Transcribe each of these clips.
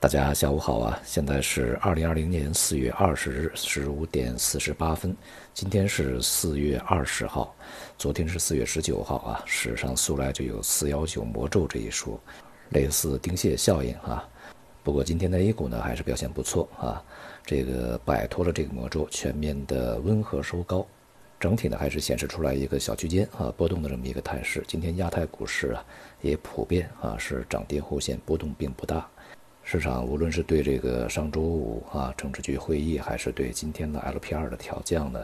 大家下午好啊！现在是二零二零年四月二十日十五点四十八分，今天是四月二十号，昨天是四月十九号啊。史上素来就有“四幺九魔咒”这一说，类似丁蟹效应啊。不过今天的 A 股呢还是表现不错啊，这个摆脱了这个魔咒，全面的温和收高，整体呢还是显示出来一个小区间啊波动的这么一个态势。今天亚太股市啊也普遍啊是涨跌互现，波动并不大。市场无论是对这个上周五啊政治局会议，还是对今天的 LPR 的调降呢，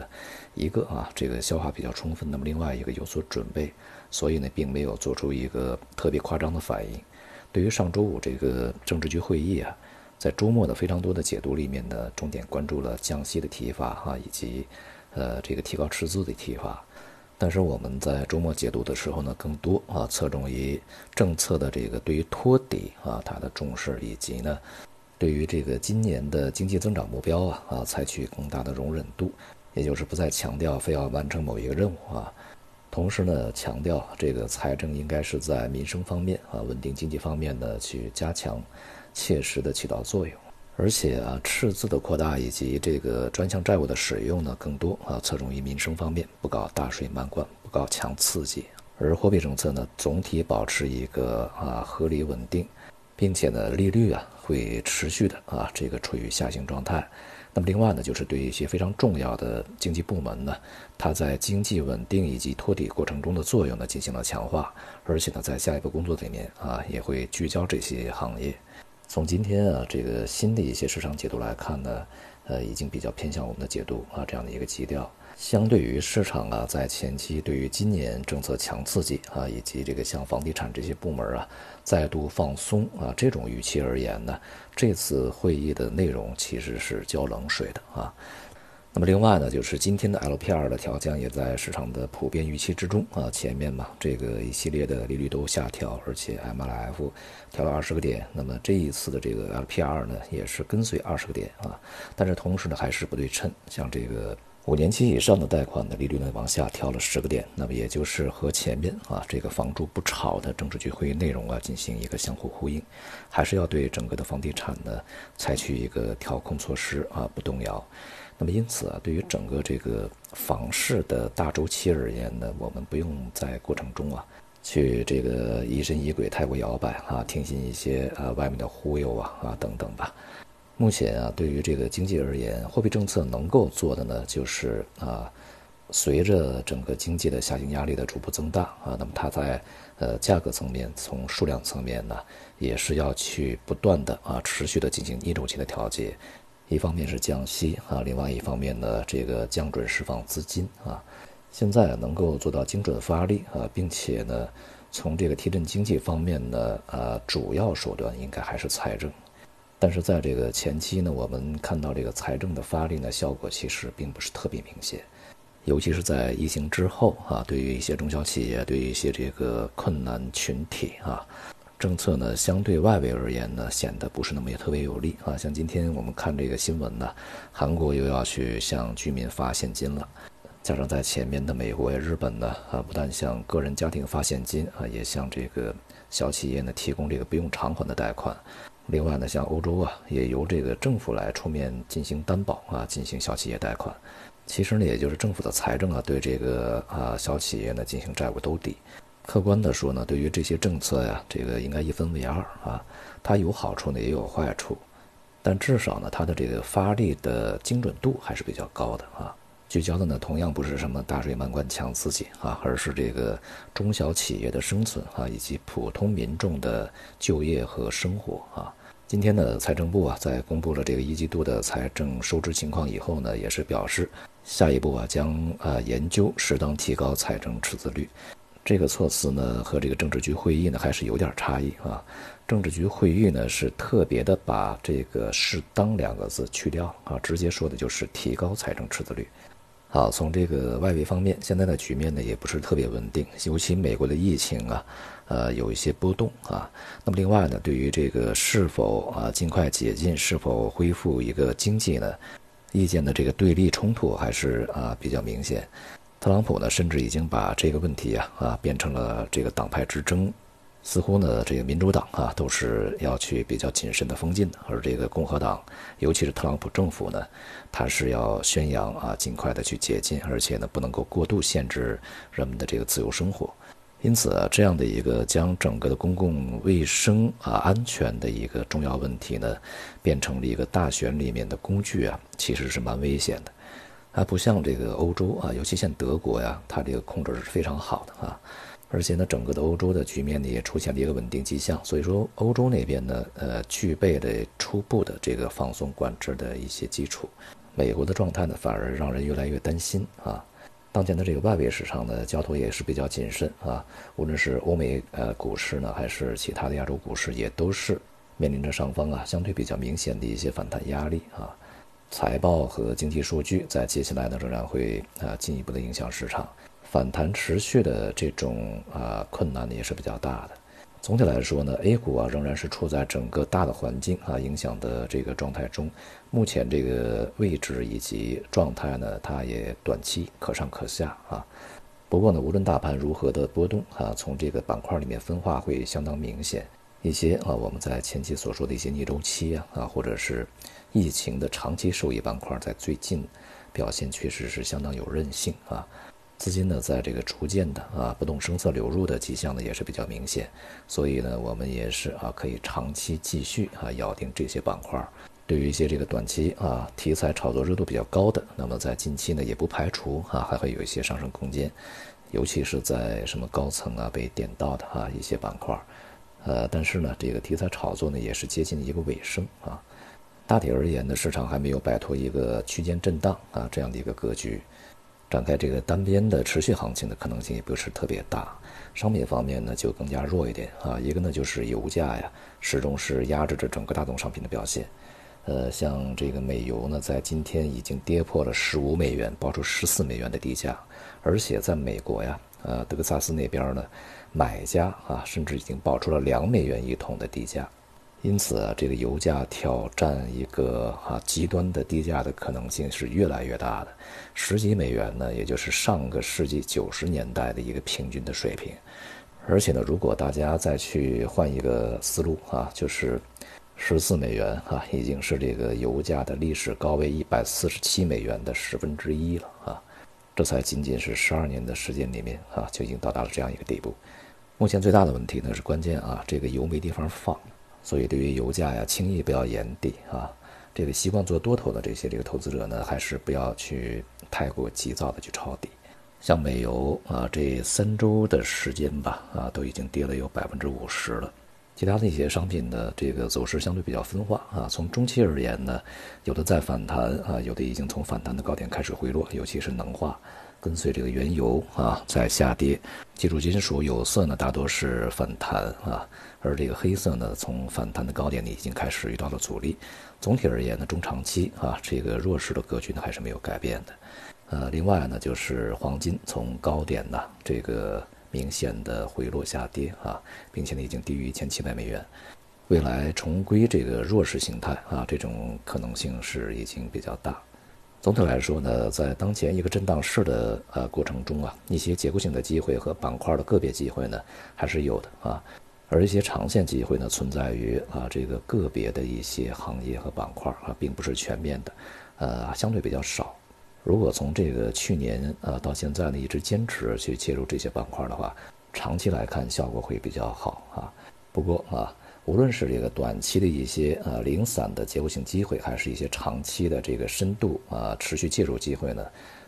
一个啊这个消化比较充分，那么另外一个有所准备，所以呢并没有做出一个特别夸张的反应。对于上周五这个政治局会议啊，在周末的非常多的解读里面呢，重点关注了降息的提法哈，以及呃这个提高赤字的提法。但是我们在周末解读的时候呢，更多啊侧重于政策的这个对于托底啊它的重视，以及呢对于这个今年的经济增长目标啊啊采取更大的容忍度，也就是不再强调非要完成某一个任务啊，同时呢强调这个财政应该是在民生方面啊稳定经济方面呢去加强，切实的起到作用。而且啊，赤字的扩大以及这个专项债务的使用呢，更多啊侧重于民生方面，不搞大水漫灌，不搞强刺激。而货币政策呢，总体保持一个啊合理稳定，并且呢，利率啊会持续的啊这个处于下行状态。那么另外呢，就是对一些非常重要的经济部门呢，它在经济稳定以及托底过程中的作用呢进行了强化，而且呢，在下一步工作里面啊也会聚焦这些行业。从今天啊，这个新的一些市场解读来看呢，呃，已经比较偏向我们的解读啊这样的一个基调。相对于市场啊，在前期对于今年政策强刺激啊，以及这个像房地产这些部门啊再度放松啊这种预期而言呢，这次会议的内容其实是浇冷水的啊。那么另外呢，就是今天的 LPR 的调降也在市场的普遍预期之中啊。前面嘛，这个一系列的利率都下调，而且 MLF 调了二十个点。那么这一次的这个 LPR 呢，也是跟随二十个点啊。但是同时呢，还是不对称。像这个五年期以上的贷款的利率呢，往下调了十个点。那么也就是和前面啊这个房住不炒的政治局会议内容啊进行一个相互呼应，还是要对整个的房地产呢采取一个调控措施啊，不动摇。那么因此啊，对于整个这个房市的大周期而言呢，我们不用在过程中啊，去这个疑神疑鬼、太过摇摆啊，听信一些啊外面的忽悠啊啊等等吧。目前啊，对于这个经济而言，货币政策能够做的呢，就是啊，随着整个经济的下行压力的逐步增大啊，那么它在呃价格层面、从数量层面呢，也是要去不断的啊持续的进行逆周期的调节。一方面是降息啊，另外一方面呢，这个降准释放资金啊，现在能够做到精准发力啊，并且呢，从这个提振经济方面呢，呃，主要手段应该还是财政，但是在这个前期呢，我们看到这个财政的发力呢，效果其实并不是特别明显，尤其是在疫情之后啊，对于一些中小企业，对于一些这个困难群体啊。政策呢，相对外围而言呢，显得不是那么也特别有利啊。像今天我们看这个新闻呢，韩国又要去向居民发现金了，加上在前面的美国呀、日本呢，啊，不但向个人家庭发现金啊，也向这个小企业呢提供这个不用偿还的贷款。另外呢，像欧洲啊，也由这个政府来出面进行担保啊，进行小企业贷款。其实呢，也就是政府的财政啊，对这个啊小企业呢进行债务兜底。客观的说呢，对于这些政策呀，这个应该一分为二啊，它有好处呢，也有坏处，但至少呢，它的这个发力的精准度还是比较高的啊。聚焦的呢，同样不是什么大水漫灌强刺激啊，而是这个中小企业的生存啊，以及普通民众的就业和生活啊。今天呢，财政部啊，在公布了这个一季度的财政收支情况以后呢，也是表示，下一步啊，将啊研究适当提高财政赤字率。这个措辞呢，和这个政治局会议呢还是有点差异啊。政治局会议呢是特别的把这个“适当”两个字去掉啊，直接说的就是提高财政赤字率。好，从这个外围方面，现在的局面呢也不是特别稳定，尤其美国的疫情啊，呃有一些波动啊。那么另外呢，对于这个是否啊尽快解禁，是否恢复一个经济呢，意见的这个对立冲突还是啊比较明显。特朗普呢，甚至已经把这个问题啊啊变成了这个党派之争，似乎呢，这个民主党啊都是要去比较谨慎的封禁的，而这个共和党，尤其是特朗普政府呢，他是要宣扬啊尽快的去解禁，而且呢不能够过度限制人们的这个自由生活。因此啊，这样的一个将整个的公共卫生啊安全的一个重要问题呢，变成了一个大选里面的工具啊，其实是蛮危险的。它不像这个欧洲啊，尤其像德国呀，它这个控制是非常好的啊。而且呢，整个的欧洲的局面呢也出现了一个稳定迹象，所以说欧洲那边呢，呃，具备了初步的这个放松管制的一些基础。美国的状态呢，反而让人越来越担心啊。当前的这个外围市场呢，交投也是比较谨慎啊。无论是欧美呃股市呢，还是其他的亚洲股市，也都是面临着上方啊相对比较明显的一些反弹压力啊。财报和经济数据在接下来呢，仍然会啊进一步的影响市场。反弹持续的这种啊困难呢也是比较大的。总体来说呢，A 股啊仍然是处在整个大的环境啊影响的这个状态中。目前这个位置以及状态呢，它也短期可上可下啊。不过呢，无论大盘如何的波动啊，从这个板块里面分化会相当明显。一些啊我们在前期所说的一些逆周期啊啊或者是疫情的长期受益板块，在最近表现确实是相当有韧性啊。资金呢，在这个逐渐的啊不动声色流入的迹象呢，也是比较明显，所以呢，我们也是啊可以长期继续啊咬定这些板块。对于一些这个短期啊题材炒作热度比较高的，那么在近期呢，也不排除啊还会有一些上升空间，尤其是在什么高层啊被点到的啊一些板块。呃，但是呢，这个题材炒作呢，也是接近一个尾声啊。大体而言呢，市场还没有摆脱一个区间震荡啊这样的一个格局。展开这个单边的持续行情的可能性也不是特别大，商品方面呢就更加弱一点啊。一个呢就是油价呀，始终是压制着整个大宗商品的表现。呃，像这个美油呢，在今天已经跌破了十五美元，爆出十四美元的低价，而且在美国呀，呃，德克萨斯那边呢，买家啊，甚至已经报出了两美元一桶的低价。因此啊，这个油价挑战一个啊极端的低价的可能性是越来越大的，十几美元呢，也就是上个世纪九十年代的一个平均的水平。而且呢，如果大家再去换一个思路啊，就是十四美元啊，已经是这个油价的历史高位一百四十七美元的十分之一了啊，这才仅仅是十二年的时间里面啊，就已经到达了这样一个地步。目前最大的问题呢是关键啊，这个油没地方放。所以，对于油价呀，轻易不要言底啊。这个习惯做多头的这些这个投资者呢，还是不要去太过急躁的去抄底。像美油啊，这三周的时间吧，啊，都已经跌了有百分之五十了。其他的一些商品的这个走势相对比较分化啊。从中期而言呢，有的在反弹啊，有的已经从反弹的高点开始回落，尤其是能化。跟随这个原油啊在下跌，基础金属有色呢大多是反弹啊，而这个黑色呢从反弹的高点呢已经开始遇到了阻力。总体而言呢，中长期啊这个弱势的格局呢还是没有改变的。呃，另外呢就是黄金从高点呢这个明显的回落下跌啊，并且呢已经低于一千七百美元，未来重归这个弱势形态啊这种可能性是已经比较大。总体来说呢，在当前一个震荡市的呃过程中啊，一些结构性的机会和板块的个别机会呢还是有的啊，而一些长线机会呢存在于啊这个个别的一些行业和板块啊，并不是全面的，呃相对比较少。如果从这个去年呃到现在呢一直坚持去介入这些板块的话，长期来看效果会比较好啊。不过啊。无论是这个短期的一些呃零散的结构性机会，还是一些长期的这个深度啊持续介入机会呢，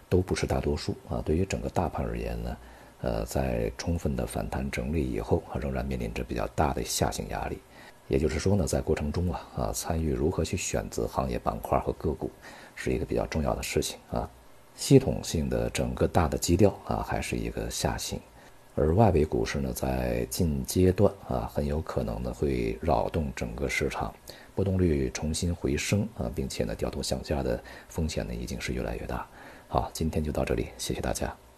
都不是大多数啊。对于整个大盘而言呢，呃，在充分的反弹整理以后，仍然面临着比较大的下行压力。也就是说呢，在过程中啊啊，参与如何去选择行业板块和个股，是一个比较重要的事情啊。系统性的整个大的基调啊，还是一个下行。而外围股市呢，在近阶段啊，很有可能呢会扰动整个市场，波动率重新回升啊，并且呢掉头向下的风险呢已经是越来越大。好，今天就到这里，谢谢大家。